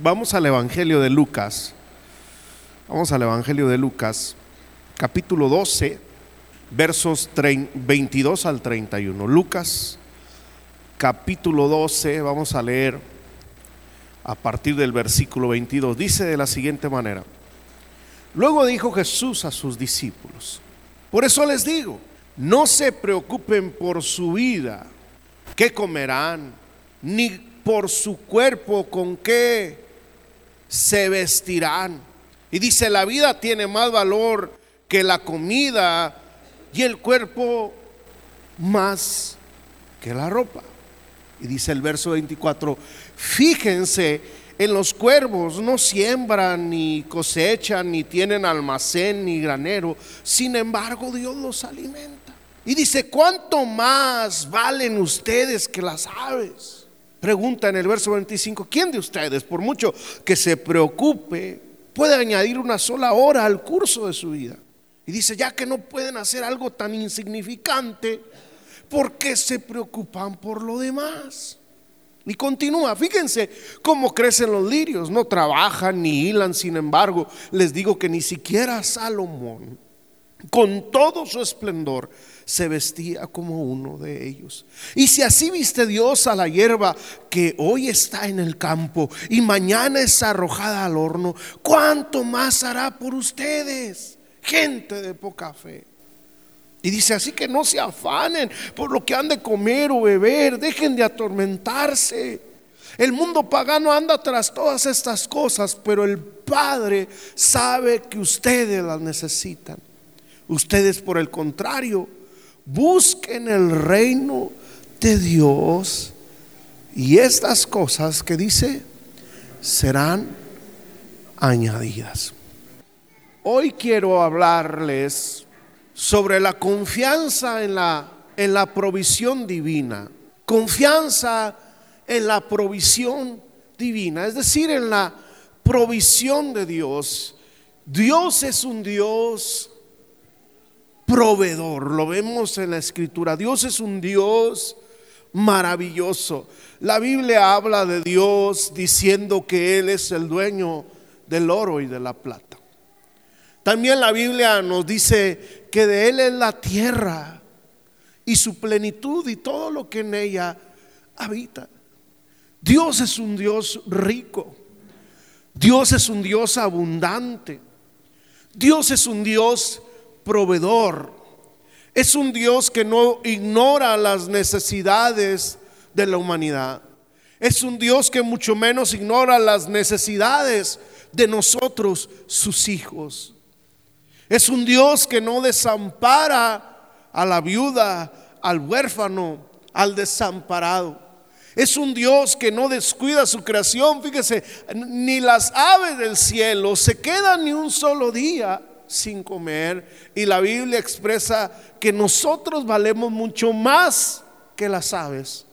Vamos al Evangelio de Lucas. Vamos al Evangelio de Lucas, capítulo 12, versos 22 al 31. Lucas, capítulo 12, vamos a leer a partir del versículo 22. Dice de la siguiente manera. Luego dijo Jesús a sus discípulos, por eso les digo, no se preocupen por su vida, qué comerán, ni por su cuerpo con qué se vestirán. Y dice, la vida tiene más valor que la comida y el cuerpo más que la ropa. Y dice el verso 24, fíjense en los cuervos, no siembran, ni cosechan, ni tienen almacén, ni granero. Sin embargo, Dios los alimenta. Y dice, ¿cuánto más valen ustedes que las aves? Pregunta en el verso 25, ¿quién de ustedes, por mucho que se preocupe, puede añadir una sola hora al curso de su vida? Y dice, ya que no pueden hacer algo tan insignificante, ¿por qué se preocupan por lo demás? Y continúa, fíjense cómo crecen los lirios, no trabajan ni hilan, sin embargo, les digo que ni siquiera Salomón, con todo su esplendor, se vestía como uno de ellos. Y si así viste Dios a la hierba que hoy está en el campo y mañana es arrojada al horno, ¿cuánto más hará por ustedes, gente de poca fe? Y dice así que no se afanen por lo que han de comer o beber, dejen de atormentarse. El mundo pagano anda tras todas estas cosas, pero el Padre sabe que ustedes las necesitan. Ustedes por el contrario busquen el reino de Dios y estas cosas que dice serán añadidas. Hoy quiero hablarles sobre la confianza en la, en la provisión divina, confianza en la provisión divina, es decir, en la provisión de Dios. Dios es un Dios Lo vemos en la escritura. Dios es un Dios maravilloso. La Biblia habla de Dios diciendo que Él es el dueño del oro y de la plata. También la Biblia nos dice que de Él es la tierra y su plenitud y todo lo que en ella habita. Dios es un Dios rico. Dios es un Dios abundante. Dios es un Dios proveedor. Es un Dios que no ignora las necesidades de la humanidad. Es un Dios que mucho menos ignora las necesidades de nosotros, sus hijos. Es un Dios que no desampara a la viuda, al huérfano, al desamparado. Es un Dios que no descuida su creación. Fíjese, ni las aves del cielo se quedan ni un solo día sin comer y la Biblia expresa que nosotros valemos mucho más que las aves.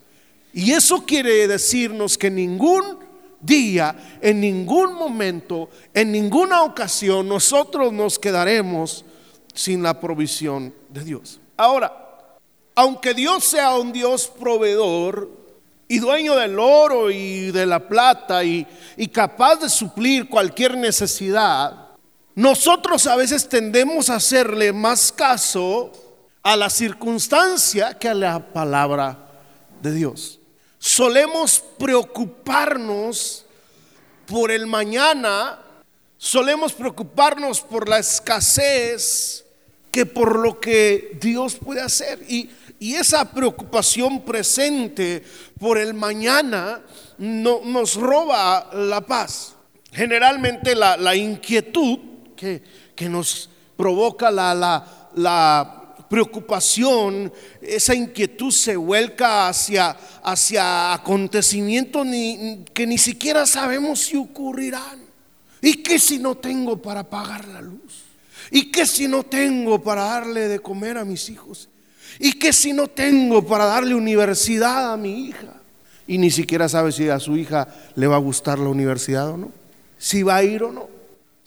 Y eso quiere decirnos que ningún día, en ningún momento, en ninguna ocasión, nosotros nos quedaremos sin la provisión de Dios. Ahora, aunque Dios sea un Dios proveedor y dueño del oro y de la plata y, y capaz de suplir cualquier necesidad, nosotros a veces tendemos a hacerle más caso a la circunstancia que a la palabra de Dios. Solemos preocuparnos por el mañana, solemos preocuparnos por la escasez que por lo que Dios puede hacer. Y, esa preocupación presente por el mañana no, nos roba la paz. Generalmente la inquietud que, nos provoca la, la, preocupación, esa inquietud se vuelca hacia, hacia acontecimientos que ni siquiera sabemos si ocurrirán. ¿Y qué si no tengo para pagar la luz? ¿Y qué si no tengo para darle de comer a mis hijos? ¿Y qué si no tengo para darle universidad a mi hija? Y ni siquiera sabe si a su hija le va a gustar la universidad o no. Si va a ir o no.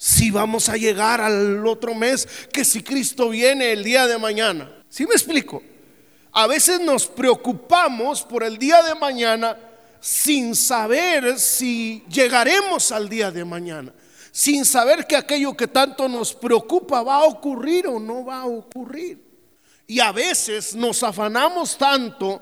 Si vamos a llegar al otro mes, que si Cristo viene el día de mañana. ¿Sí me explico? A veces nos preocupamos por el día de mañana sin saber si llegaremos al día de mañana, sin saber que aquello que tanto nos preocupa va a ocurrir o no va a ocurrir. Y a veces nos afanamos tanto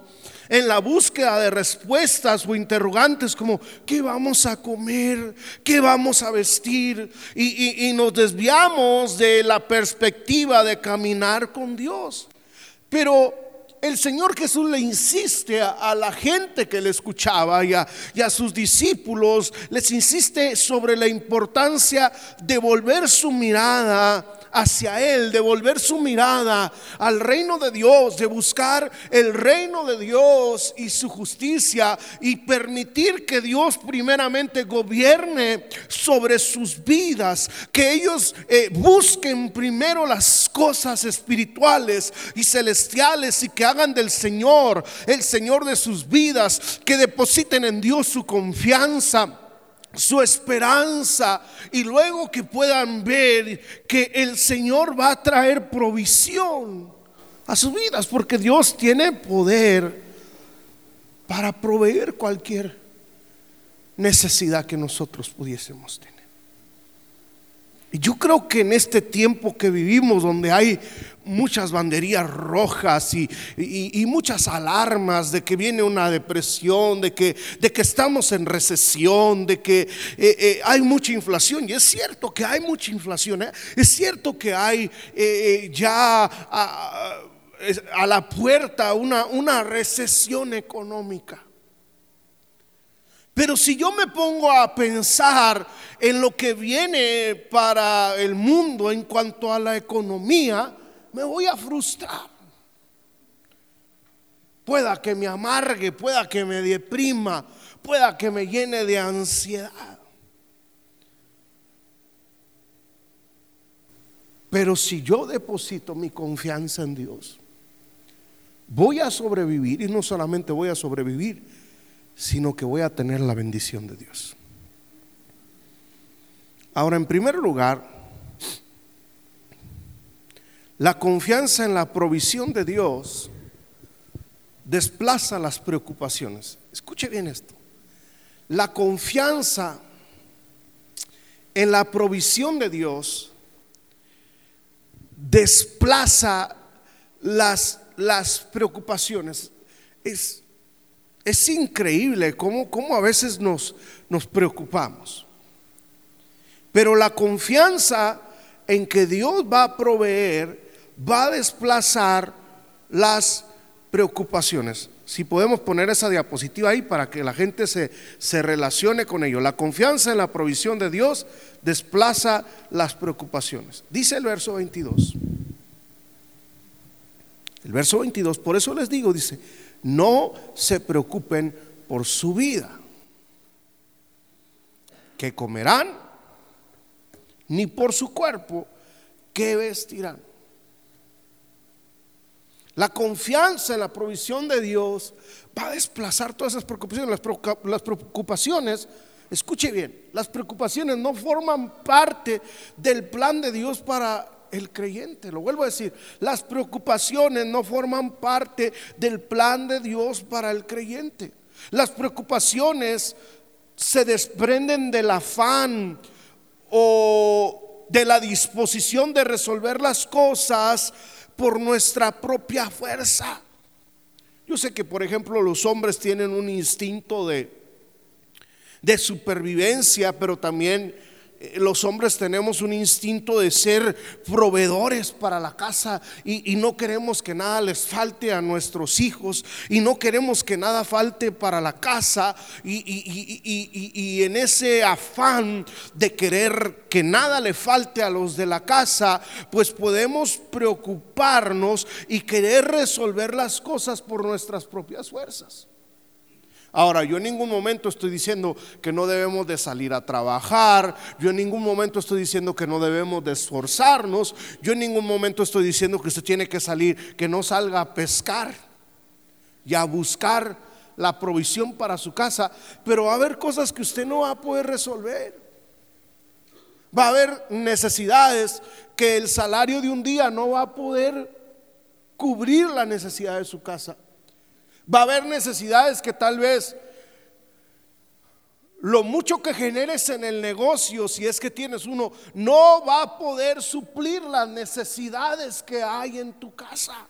en la búsqueda de respuestas o interrogantes como ¿qué vamos a comer? ¿Qué vamos a vestir? Y, y nos desviamos de la perspectiva de caminar con Dios. Pero el Señor Jesús le insiste a, la gente que le escuchaba y a, y a, sus discípulos, les insiste sobre la importancia de volver su mirada hacia Él, de volver su mirada al reino de Dios, de buscar el reino de Dios y su justicia y permitir que Dios primeramente gobierne sobre sus vidas, que ellos eh, busquen primero las cosas espirituales y celestiales y que hagan del Señor el Señor de sus vidas, que depositen en Dios su confianza su esperanza y luego que puedan ver que el Señor va a traer provisión a sus vidas, porque Dios tiene poder para proveer cualquier necesidad que nosotros pudiésemos tener. Yo creo que en este tiempo que vivimos, donde hay muchas banderías rojas y, muchas alarmas de que viene una depresión, de que, estamos en recesión, de que eh, eh, hay mucha inflación. Y es cierto que hay mucha inflación, ¿eh? es cierto que hay ya a, la puerta una recesión económica. Pero si yo me pongo a pensar en lo que viene para el mundo en cuanto a la economía, me voy a frustrar. Pueda que me amargue, pueda que me deprima, pueda que me llene de ansiedad. Pero si yo deposito mi confianza en Dios, voy a sobrevivir y no solamente voy a sobrevivir, sino que voy a tener la bendición de Dios. Ahora, en primer lugar, la confianza en la provisión de Dios desplaza las preocupaciones. Escuche bien esto. La confianza en la provisión de Dios desplaza las, las preocupaciones. Es, es increíble cómo, cómo a veces nos, nos preocupamos. Pero la confianza en que Dios va a proveer va a desplazar las preocupaciones. Si podemos poner esa diapositiva ahí para que la gente se, se, relacione con ello. La confianza en la provisión de Dios desplaza las preocupaciones. Dice el verso 22. El verso 22, por eso les digo, dice, no se preocupen por su vida, que comerán, ni por su cuerpo, que vestirán. La confianza en la provisión de Dios va a desplazar todas esas preocupaciones. Las preocupaciones, escuche bien, las preocupaciones no forman parte del plan de Dios para el creyente. Lo vuelvo a decir, las preocupaciones no forman parte del plan de Dios para el creyente. Las preocupaciones se desprenden del afán o de la disposición de resolver las cosas por nuestra propia fuerza. Yo sé que, por ejemplo, los hombres tienen un instinto de, de supervivencia, pero también los hombres tenemos un instinto de ser proveedores para la casa y, no queremos que nada les falte a nuestros hijos y no queremos que nada falte para la casa y, y, en ese afán de querer que nada le falte a los de la casa, pues podemos preocuparnos y querer resolver las cosas por nuestras propias fuerzas. Ahora, yo en ningún momento estoy diciendo que no debemos de salir a trabajar, yo en ningún momento estoy diciendo que no debemos de esforzarnos, yo en ningún momento estoy diciendo que usted tiene que salir, que no salga a pescar y a buscar la provisión para su casa, pero va a haber cosas que usted no va a poder resolver. Va a haber necesidades que el salario de un día no va a poder cubrir la necesidad de su casa. Va a haber necesidades que tal vez lo mucho que generes en el negocio, si es que tienes uno, no va a poder suplir las necesidades que hay en tu casa.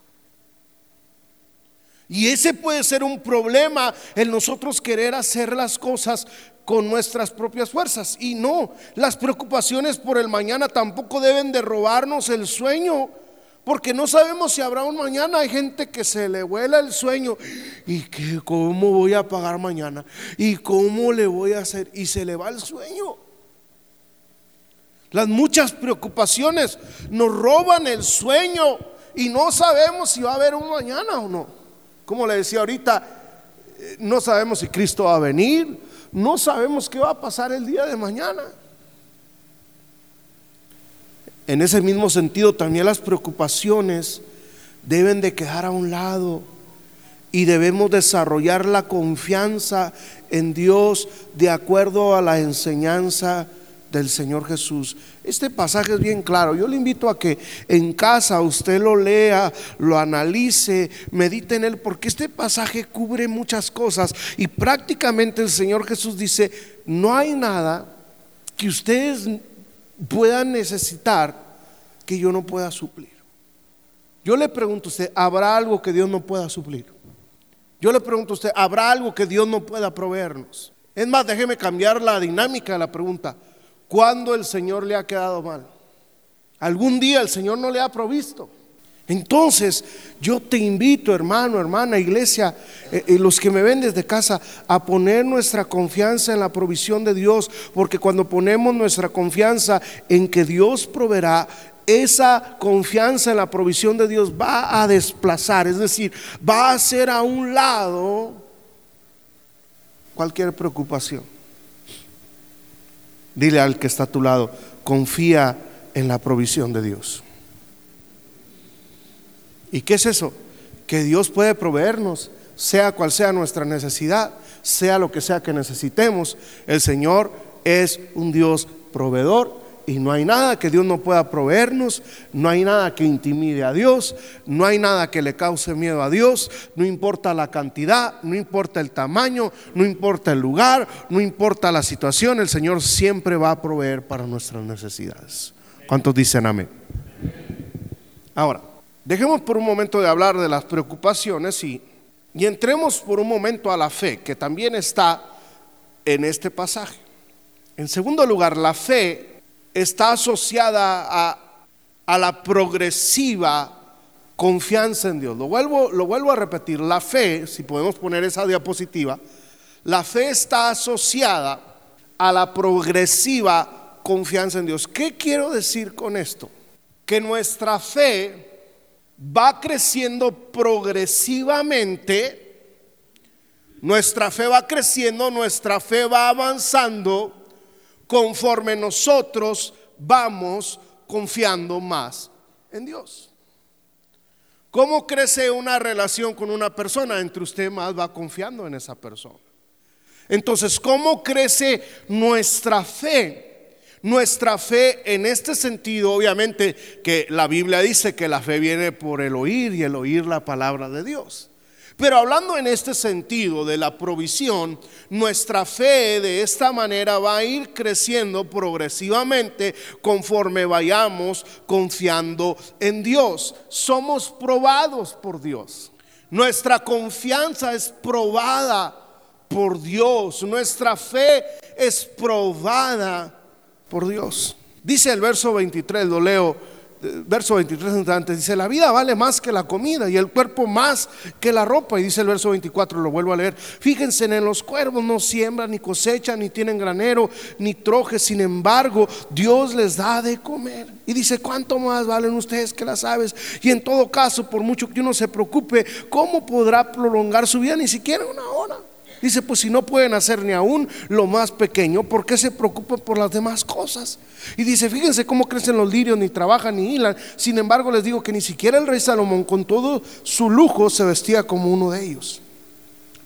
Y ese puede ser un problema en nosotros querer hacer las cosas con nuestras propias fuerzas. Y no, las preocupaciones por el mañana tampoco deben de robarnos el sueño porque no sabemos si habrá un mañana. Hay gente que se le vuela el sueño. ¿Y que cómo voy a pagar mañana? ¿Y cómo le voy a hacer? Y se le va el sueño. Las muchas preocupaciones nos roban el sueño y no sabemos si va a haber un mañana o no. Como le decía ahorita, eh, no sabemos si Cristo va a venir, no sabemos qué va a pasar el día de mañana. En ese mismo sentido, también las preocupaciones deben de quedar a un lado y debemos desarrollar la confianza en Dios de acuerdo a la enseñanza del Señor Jesús. Este pasaje es bien claro. Yo le invito a que en casa usted lo lea, lo analice, medite en él, porque este pasaje cubre muchas cosas y prácticamente el Señor Jesús dice, no hay nada que ustedes pueda necesitar que yo no pueda suplir. Yo le pregunto a usted, ¿habrá algo que Dios no pueda suplir? Yo le pregunto a usted, ¿habrá algo que Dios no pueda proveernos? Es más, déjeme cambiar la dinámica de la pregunta. ¿Cuándo el Señor le ha quedado mal? ¿Algún día el Señor no le ha provisto? Entonces, yo te invito, hermano, hermana, iglesia, eh, eh, los que me ven desde casa, a poner nuestra confianza en la provisión de Dios, porque cuando ponemos nuestra confianza en que Dios proveerá, esa confianza en la provisión de Dios va a desplazar, es decir, va a hacer a un lado cualquier preocupación. Dile al que está a tu lado, confía en la provisión de Dios. ¿Y qué es eso? Que Dios puede proveernos, sea cual sea nuestra necesidad, sea lo que sea que necesitemos. El Señor es un Dios proveedor y no hay nada que Dios no pueda proveernos, no hay nada que intimide a Dios, no hay nada que le cause miedo a Dios, no importa la cantidad, no importa el tamaño, no importa el lugar, no importa la situación, el Señor siempre va a proveer para nuestras necesidades. ¿Cuántos dicen amén? Ahora, Dejemos por un momento de hablar de las preocupaciones y, y entremos por un momento a la fe, que también está en este pasaje. En segundo lugar, la fe está asociada a, a la progresiva confianza en Dios. Lo vuelvo, lo vuelvo a repetir, la fe, si podemos poner esa diapositiva, la fe está asociada a la progresiva confianza en Dios. ¿Qué quiero decir con esto? Que nuestra fe va creciendo progresivamente, nuestra fe va creciendo, nuestra fe va avanzando conforme nosotros vamos confiando más en Dios. ¿Cómo crece una relación con una persona? Entre usted más va confiando en esa persona. Entonces, ¿cómo crece nuestra fe? Nuestra fe en este sentido, obviamente que la Biblia dice que la fe viene por el oír y el oír la palabra de Dios. Pero hablando en este sentido de la provisión, nuestra fe de esta manera va a ir creciendo progresivamente conforme vayamos confiando en Dios. Somos probados por Dios. Nuestra confianza es probada por Dios. Nuestra fe es probada por Dios. Dice el verso 23, lo leo, verso 23 antes, dice, la vida vale más que la comida y el cuerpo más que la ropa. Y dice el verso 24, lo vuelvo a leer, fíjense en los cuervos, no siembran, ni cosechan, ni tienen granero, ni trojes, sin embargo, Dios les da de comer. Y dice, ¿cuánto más valen ustedes que las aves? Y en todo caso, por mucho que uno se preocupe, ¿cómo podrá prolongar su vida? Ni siquiera una hora. Dice, pues si no pueden hacer ni aún lo más pequeño, ¿por qué se preocupan por las demás cosas? Y dice, fíjense cómo crecen los lirios, ni trabajan ni hilan. Sin embargo, les digo que ni siquiera el rey Salomón, con todo su lujo, se vestía como uno de ellos.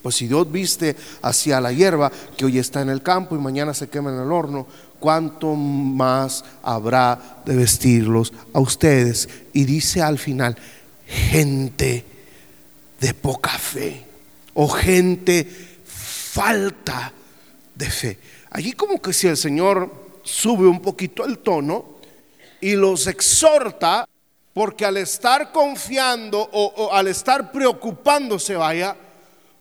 Pues si Dios viste hacia la hierba que hoy está en el campo y mañana se quema en el horno, ¿cuánto más habrá de vestirlos a ustedes? Y dice al final, gente de poca fe o gente falta de fe. Allí como que si el Señor sube un poquito el tono y los exhorta, porque al estar confiando o, al estar preocupándose, vaya,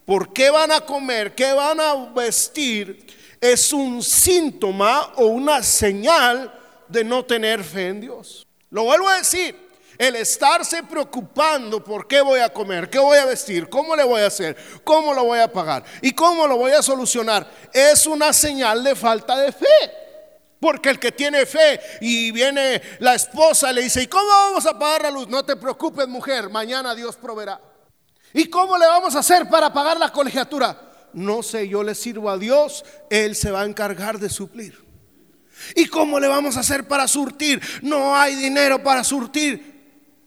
por qué van a comer, qué van a vestir, es un síntoma o una señal de no tener fe en Dios. Lo vuelvo a decir, el estarse preocupando por qué voy a comer, qué voy a vestir, cómo le voy a hacer, cómo lo voy a pagar y cómo lo voy a solucionar, es una señal de falta de fe. Porque el que tiene fe y viene la esposa le dice, ¿y cómo vamos a pagar la luz? No te preocupes mujer, mañana Dios proveerá. ¿Y cómo le vamos a hacer para pagar la colegiatura? No sé, yo le sirvo a Dios, Él se va a encargar de suplir. ¿Y cómo le vamos a hacer para surtir? No hay dinero para surtir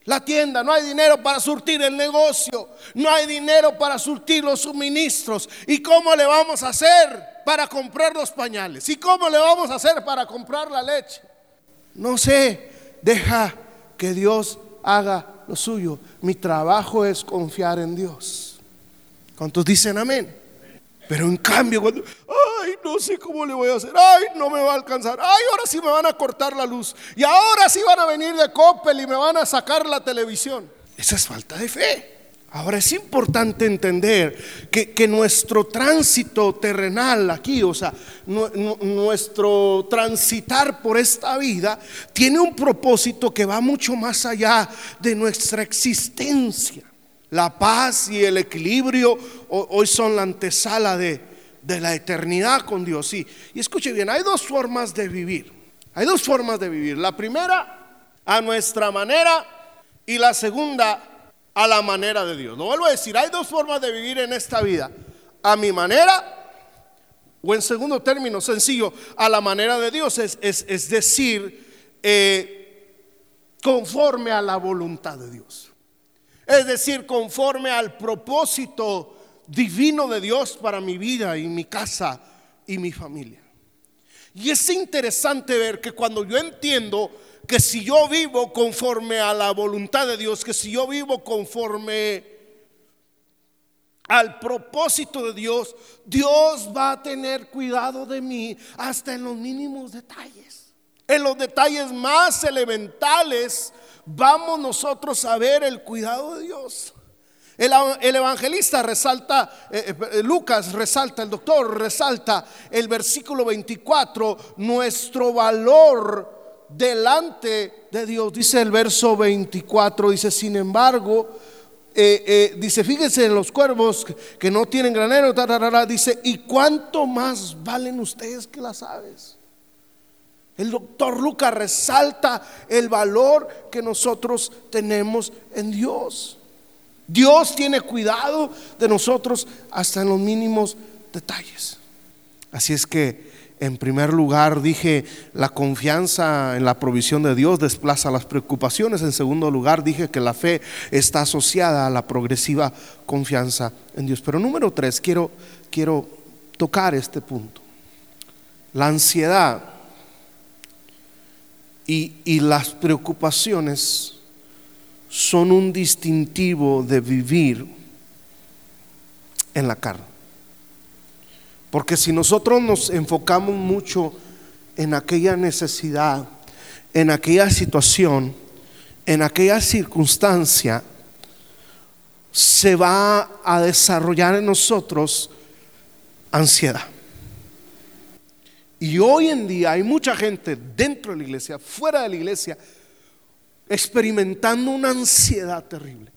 la tienda, no hay dinero para surtir el negocio, no hay dinero para surtir los suministros. ¿Y cómo le vamos a hacer para comprar los pañales? ¿Y cómo le vamos a hacer para comprar la leche? No sé, deja que Dios haga lo suyo. Mi trabajo es confiar en Dios. ¿Cuántos dicen amén? Pero en cambio, cuando, ay, no sé cómo le voy a hacer, ay, no me va a alcanzar, ay, ahora sí me van a cortar la luz, y ahora sí van a venir de Coppel y me van a sacar la televisión. Esa es falta de fe. Ahora es importante entender que, nuestro tránsito terrenal aquí, o sea, nuestro transitar por esta vida, tiene un propósito que va mucho más allá de nuestra existencia. La paz y el equilibrio hoy son la antesala de, la eternidad con Dios. Sí. Y escuche bien, hay dos formas de vivir. Hay dos formas de vivir. La primera, a nuestra manera, y la segunda, a la manera de Dios. Lo vuelvo a decir, hay dos formas de vivir en esta vida. A mi manera, o en segundo término, sencillo, a la manera de Dios, es, es, decir, eh, conforme a la voluntad de Dios. Es decir, conforme al propósito divino de Dios para mi vida y mi casa y mi familia. Y es interesante ver que cuando yo entiendo que si yo vivo conforme a la voluntad de Dios, que si yo vivo conforme al propósito de Dios, Dios va a tener cuidado de mí hasta en los mínimos detalles. En los detalles más elementales vamos nosotros a ver el cuidado de Dios. El, evangelista resalta, eh, eh, Lucas resalta, el doctor resalta el versículo 24, nuestro valor delante de Dios. Dice el verso 24, dice, sin embargo, eh, dice, fíjense en los cuervos que no tienen granero, dice, ¿y cuánto más valen ustedes que las aves? El doctor Lucas resalta el valor que nosotros tenemos en Dios. Dios tiene cuidado de nosotros hasta en los mínimos detalles. Así es que, en primer lugar, dije, la confianza en la provisión de Dios desplaza las preocupaciones. En segundo lugar, dije que la fe está asociada a la progresiva confianza en Dios. Pero número tres, quiero, quiero tocar este punto. La ansiedad y, las preocupaciones son un distintivo de vivir en la carne. Porque si nosotros nos enfocamos mucho en aquella necesidad, en aquella situación, en aquella circunstancia, se va a desarrollar en nosotros ansiedad. Y hoy en día hay mucha gente dentro de la iglesia, fuera de la iglesia, experimentando una ansiedad terrible.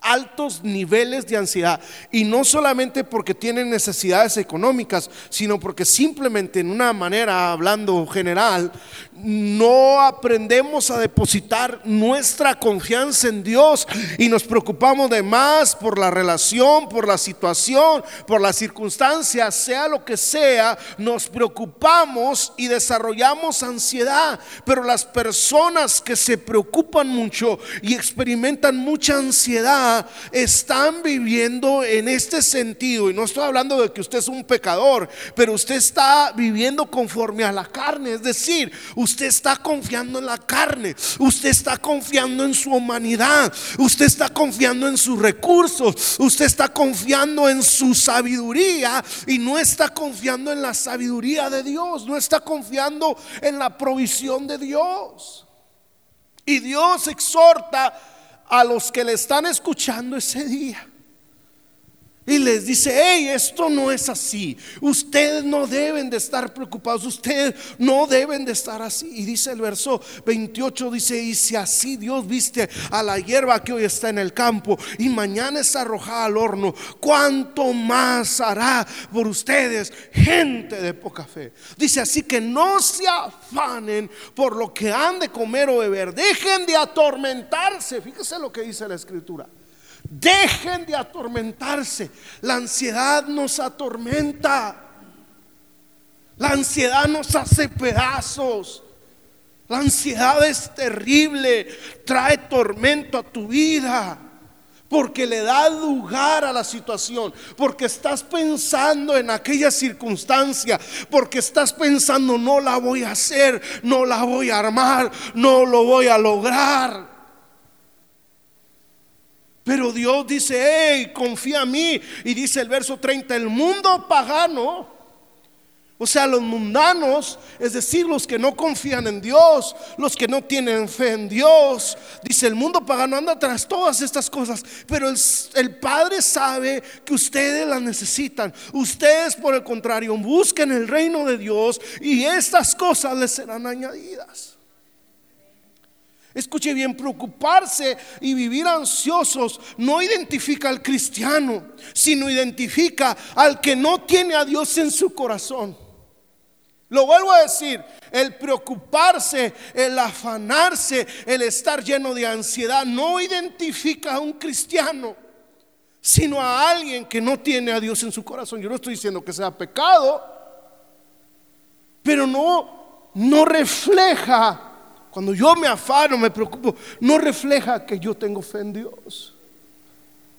Altos niveles de ansiedad. Y no solamente porque tienen necesidades económicas, sino porque simplemente en una manera, hablando general, no aprendemos a depositar nuestra confianza en Dios y nos preocupamos de más por la relación, por la situación, por las circunstancias, sea lo que sea, nos preocupamos y desarrollamos ansiedad. Pero las personas que se preocupan mucho y experimentan mucha ansiedad, están viviendo en este sentido. Y no estoy hablando de que usted es un pecador, pero usted está viviendo conforme a la carne. Es decir, usted está confiando en la carne. Usted está confiando en su humanidad. Usted está confiando en sus recursos. Usted está confiando en su sabiduría y no está confiando en la sabiduría de Dios. No está confiando en la provisión de Dios. Y Dios exhorta a los que le están escuchando ese día. Y les dice, hey, esto no es así. Ustedes no deben de estar preocupados. Ustedes no deben de estar así. Y dice el verso 28, dice, y si así Dios viste a la hierba que hoy está en el campo y mañana es arrojada al horno, ¿cuánto más hará por ustedes gente de poca fe? Dice así que no se afanen por lo que han de comer o beber. Dejen de atormentarse. Fíjese lo que dice la escritura. Dejen de atormentarse. La ansiedad nos atormenta. La ansiedad nos hace pedazos. La ansiedad es terrible. Trae tormento a tu vida. Porque le da lugar a la situación. Porque estás pensando en aquella circunstancia. Porque estás pensando, no la voy a hacer. No la voy a armar. No lo voy a lograr. Pero Dios dice, hey, confía en mí. Y dice el verso 30, el mundo pagano, o sea, los mundanos, es decir, los que no confían en Dios, los que no tienen fe en Dios, dice el mundo pagano anda tras todas estas cosas, pero el, el Padre sabe que ustedes las necesitan. Ustedes, por el contrario, busquen el reino de Dios y estas cosas les serán añadidas. Escuche bien, preocuparse y vivir ansiosos no identifica al cristiano, sino identifica al que no tiene a Dios en su corazón. Lo vuelvo a decir, el preocuparse, el afanarse, el estar lleno de ansiedad no identifica a un cristiano, sino a alguien que no tiene a Dios en su corazón. Yo no estoy diciendo que sea pecado, pero no, no refleja cuando yo me afano, me preocupo, no refleja que yo tengo fe en Dios.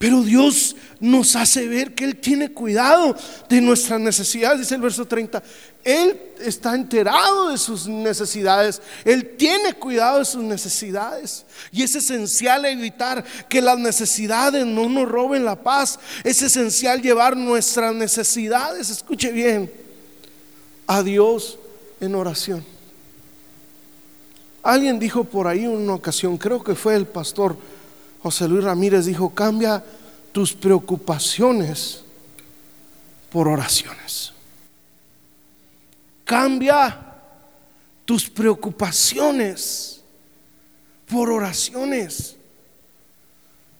Pero Dios nos hace ver que Él tiene cuidado de nuestras necesidades, dice el verso 30. Él está enterado de sus necesidades, Él tiene cuidado de sus necesidades. Y es esencial evitar que las necesidades no nos roben la paz. Es esencial llevar nuestras necesidades, escuche bien, a Dios en oración. Alguien dijo por ahí una ocasión, creo que fue el pastor José Luis Ramírez, dijo, cambia tus preocupaciones por oraciones. Cambia tus preocupaciones por oraciones.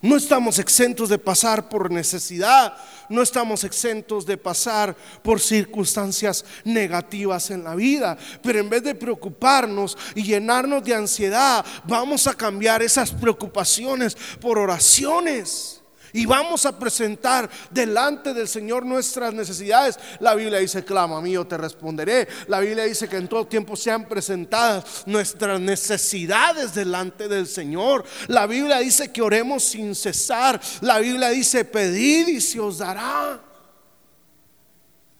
No estamos exentos de pasar por necesidad, no estamos exentos de pasar por circunstancias negativas en la vida, pero en vez de preocuparnos y llenarnos de ansiedad, vamos a cambiar esas preocupaciones por oraciones. Y vamos a presentar delante del Señor nuestras necesidades. La Biblia dice, clama a mí, yo te responderé. La Biblia dice que en todo tiempo sean presentadas nuestras necesidades delante del Señor. La Biblia dice que oremos sin cesar. La Biblia dice, pedid y se os dará.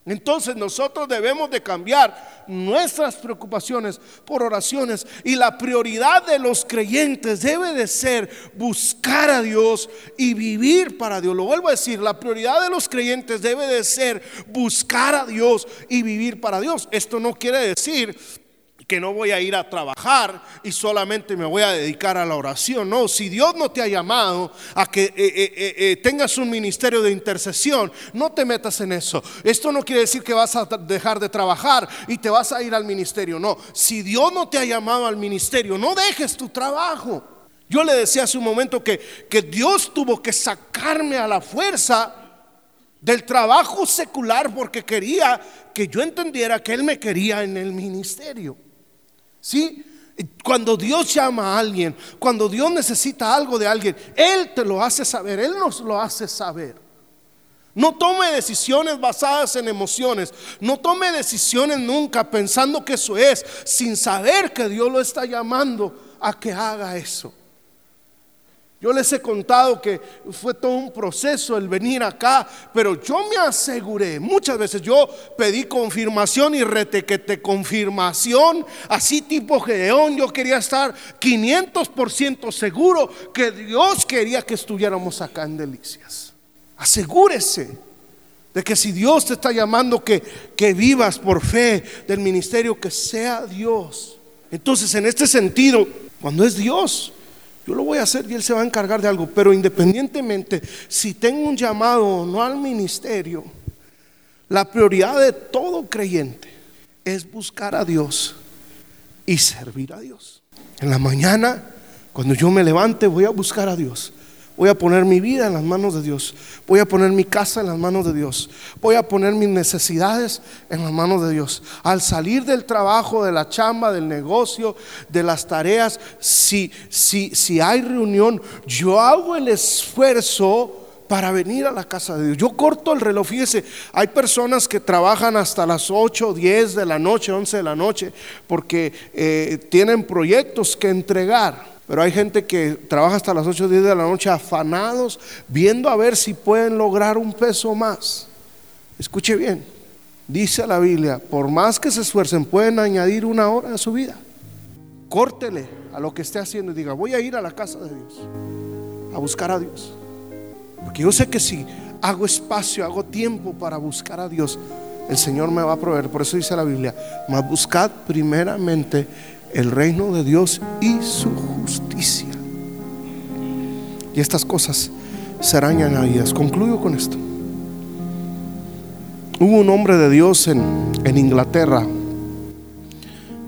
Entonces nosotros debemos de cambiar nuestras preocupaciones por oraciones y la prioridad de los creyentes debe de ser buscar a Dios y vivir para Dios. Lo vuelvo a decir, la prioridad de los creyentes debe de ser buscar a Dios y vivir para Dios. Esto no quiere decir que no voy a ir a trabajar y solamente me voy a dedicar a la oración. No, si Dios no te ha llamado a que eh, eh, eh, tengas un ministerio de intercesión, no te metas en eso. Esto no quiere decir que vas a dejar de trabajar y te vas a ir al ministerio. No, si Dios no te ha llamado al ministerio, no dejes tu trabajo. Yo le decía hace un momento que, que Dios tuvo que sacarme a la fuerza del trabajo secular porque quería que yo entendiera que Él me quería en el ministerio. ¿Sí? Cuando Dios llama a alguien, cuando Dios necesita algo de alguien, Él te lo hace saber, Él nos lo hace saber. No tome decisiones basadas en emociones. No tome decisiones nunca pensando que eso es, sin saber que Dios lo está llamando a que haga eso. Yo les he contado que fue todo un proceso el venir acá, pero yo me aseguré, muchas veces yo pedí confirmación y retequete confirmación, así tipo Gedeón, yo quería estar 500% seguro que Dios quería que estuviéramos acá en Delicias. Asegúrese de que si Dios te está llamando que, que vivas por fe del ministerio, que sea Dios. Entonces, en este sentido, cuando es Dios, yo lo voy a hacer y Él se va a encargar de algo. Pero independientemente, si tengo un llamado o no al ministerio, la prioridad de todo creyente es buscar a Dios y servir a Dios. En la mañana, cuando yo me levante, voy a buscar a Dios. Voy a poner mi vida en las manos de Dios. Voy a poner mi casa en las manos de Dios. Voy a poner mis necesidades en las manos de Dios. Al salir del trabajo, de la chamba, del negocio, de las tareas, si, si, si hay reunión, yo hago el esfuerzo para venir a la casa de Dios. Yo corto el reloj, fíjese, hay personas que trabajan hasta las 8, 10 de la noche, 11 de la noche, porque eh, tienen proyectos que entregar. Pero hay gente que trabaja hasta las 8 o 10 de la noche afanados, viendo a ver si pueden lograr un peso más. Escuche bien, dice la Biblia, por más que se esfuercen, pueden añadir una hora a su vida. Córtele a lo que esté haciendo y diga, voy a ir a la casa de Dios, a buscar a Dios. Porque yo sé que si hago espacio, hago tiempo para buscar a Dios, el Señor me va a proveer. Por eso dice la Biblia, mas buscad primeramente el reino de Dios y su justicia. Y estas cosas serán añadidas. Concluyo con esto. Hubo un hombre de Dios en, en Inglaterra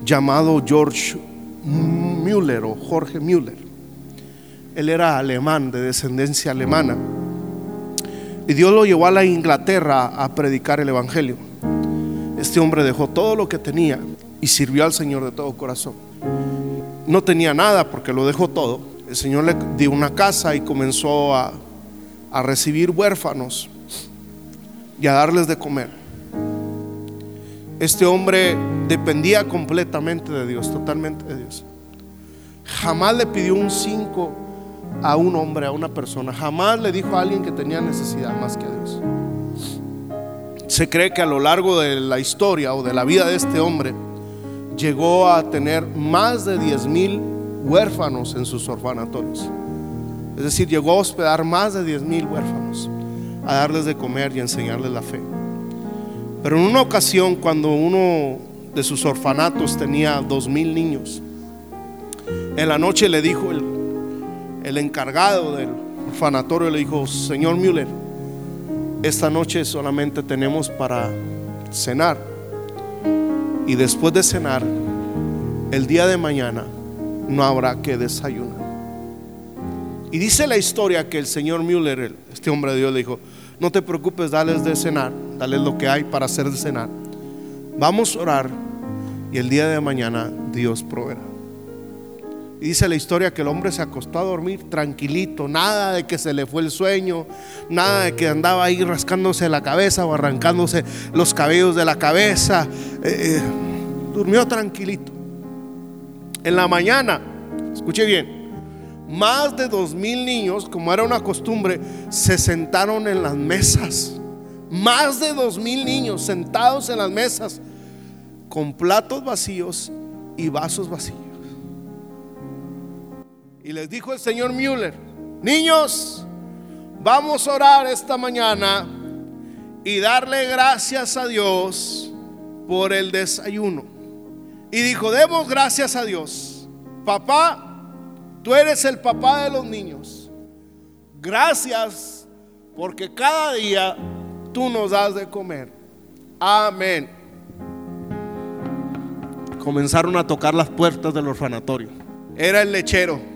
llamado George Müller o Jorge Müller. Él era alemán, de descendencia alemana. Y Dios lo llevó a la Inglaterra a predicar el Evangelio. Este hombre dejó todo lo que tenía y sirvió al Señor de todo corazón. No tenía nada porque lo dejó todo. El Señor le dio una casa y comenzó a, a recibir huérfanos y a darles de comer. Este hombre dependía completamente de Dios, totalmente de Dios. Jamás le pidió un cinco a un hombre, a una persona. Jamás le dijo a alguien que tenía necesidad más que a Dios. Se cree que a lo largo de la historia o de la vida de este hombre, llegó a tener más de 10 mil huérfanos en sus orfanatorios. Es decir, llegó a hospedar más de 10 mil huérfanos, a darles de comer y enseñarles la fe. Pero en una ocasión, cuando uno de sus orfanatos tenía dos mil niños, en la noche le dijo el, el encargado del orfanatorio, le dijo, señor Müller, esta noche solamente tenemos para cenar y después de cenar, el día de mañana no habrá que desayunar. Y dice la historia que el señor Müller, este hombre de Dios, le dijo, no te preocupes, dales de cenar, dales lo que hay para hacer de cenar. Vamos a orar y el día de mañana Dios proveerá. Dice la historia que el hombre se acostó a dormir tranquilito, nada de que se le fue el sueño, nada de que andaba ahí rascándose la cabeza o arrancándose los cabellos de la cabeza. Eh, eh, durmió tranquilito. En la mañana, escuche bien, más de dos mil niños, como era una costumbre, se sentaron en las mesas. Más de dos mil niños sentados en las mesas con platos vacíos y vasos vacíos. Y les dijo el señor Müller, niños, vamos a orar esta mañana y darle gracias a Dios por el desayuno. Y dijo, demos gracias a Dios. Papá, tú eres el papá de los niños. Gracias porque cada día tú nos das de comer. Amén. Comenzaron a tocar las puertas del orfanatorio. Era el lechero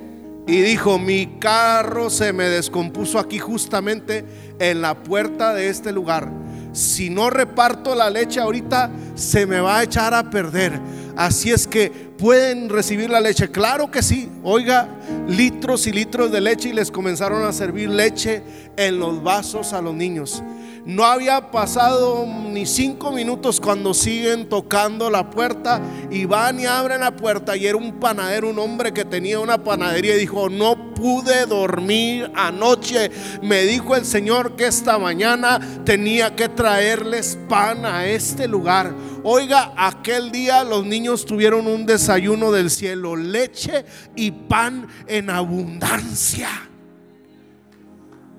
y dijo, mi carro se me descompuso aquí justamente en la puerta de este lugar. Si no reparto la leche ahorita, se me va a echar a perder. Así es que pueden recibir la leche. Claro que sí. Oiga, litros y litros de leche y les comenzaron a servir leche en los vasos a los niños. No había pasado ni cinco minutos cuando siguen tocando la puerta y van y abren la puerta y era un panadero, un hombre que tenía una panadería y dijo, no pude dormir anoche. Me dijo el Señor que esta mañana tenía que traerles pan a este lugar. Oiga, aquel día los niños tuvieron un desayuno del cielo, leche y pan en abundancia.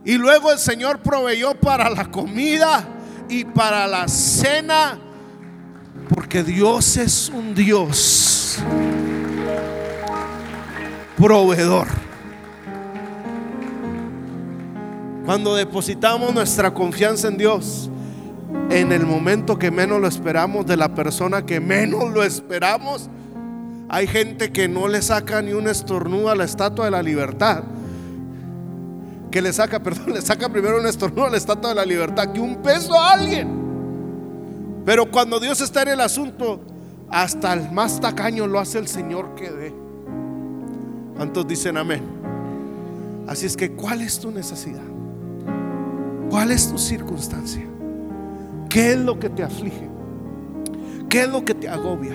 Y luego el Señor proveyó para la comida y para la cena, porque Dios es un Dios proveedor. Cuando depositamos nuestra confianza en Dios, en el momento que menos lo esperamos, de la persona que menos lo esperamos, hay gente que no le saca ni un estornudo a la estatua de la libertad que le saca, perdón, le saca primero un estornudo a la estatua de la libertad que un peso a alguien. Pero cuando Dios está en el asunto, hasta el más tacaño lo hace el Señor que dé. ¿Cuántos dicen amén? Así es que, ¿cuál es tu necesidad? ¿Cuál es tu circunstancia? ¿Qué es lo que te aflige? ¿Qué es lo que te agobia?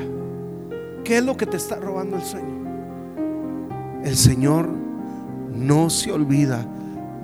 ¿Qué es lo que te está robando el sueño? El Señor no se olvida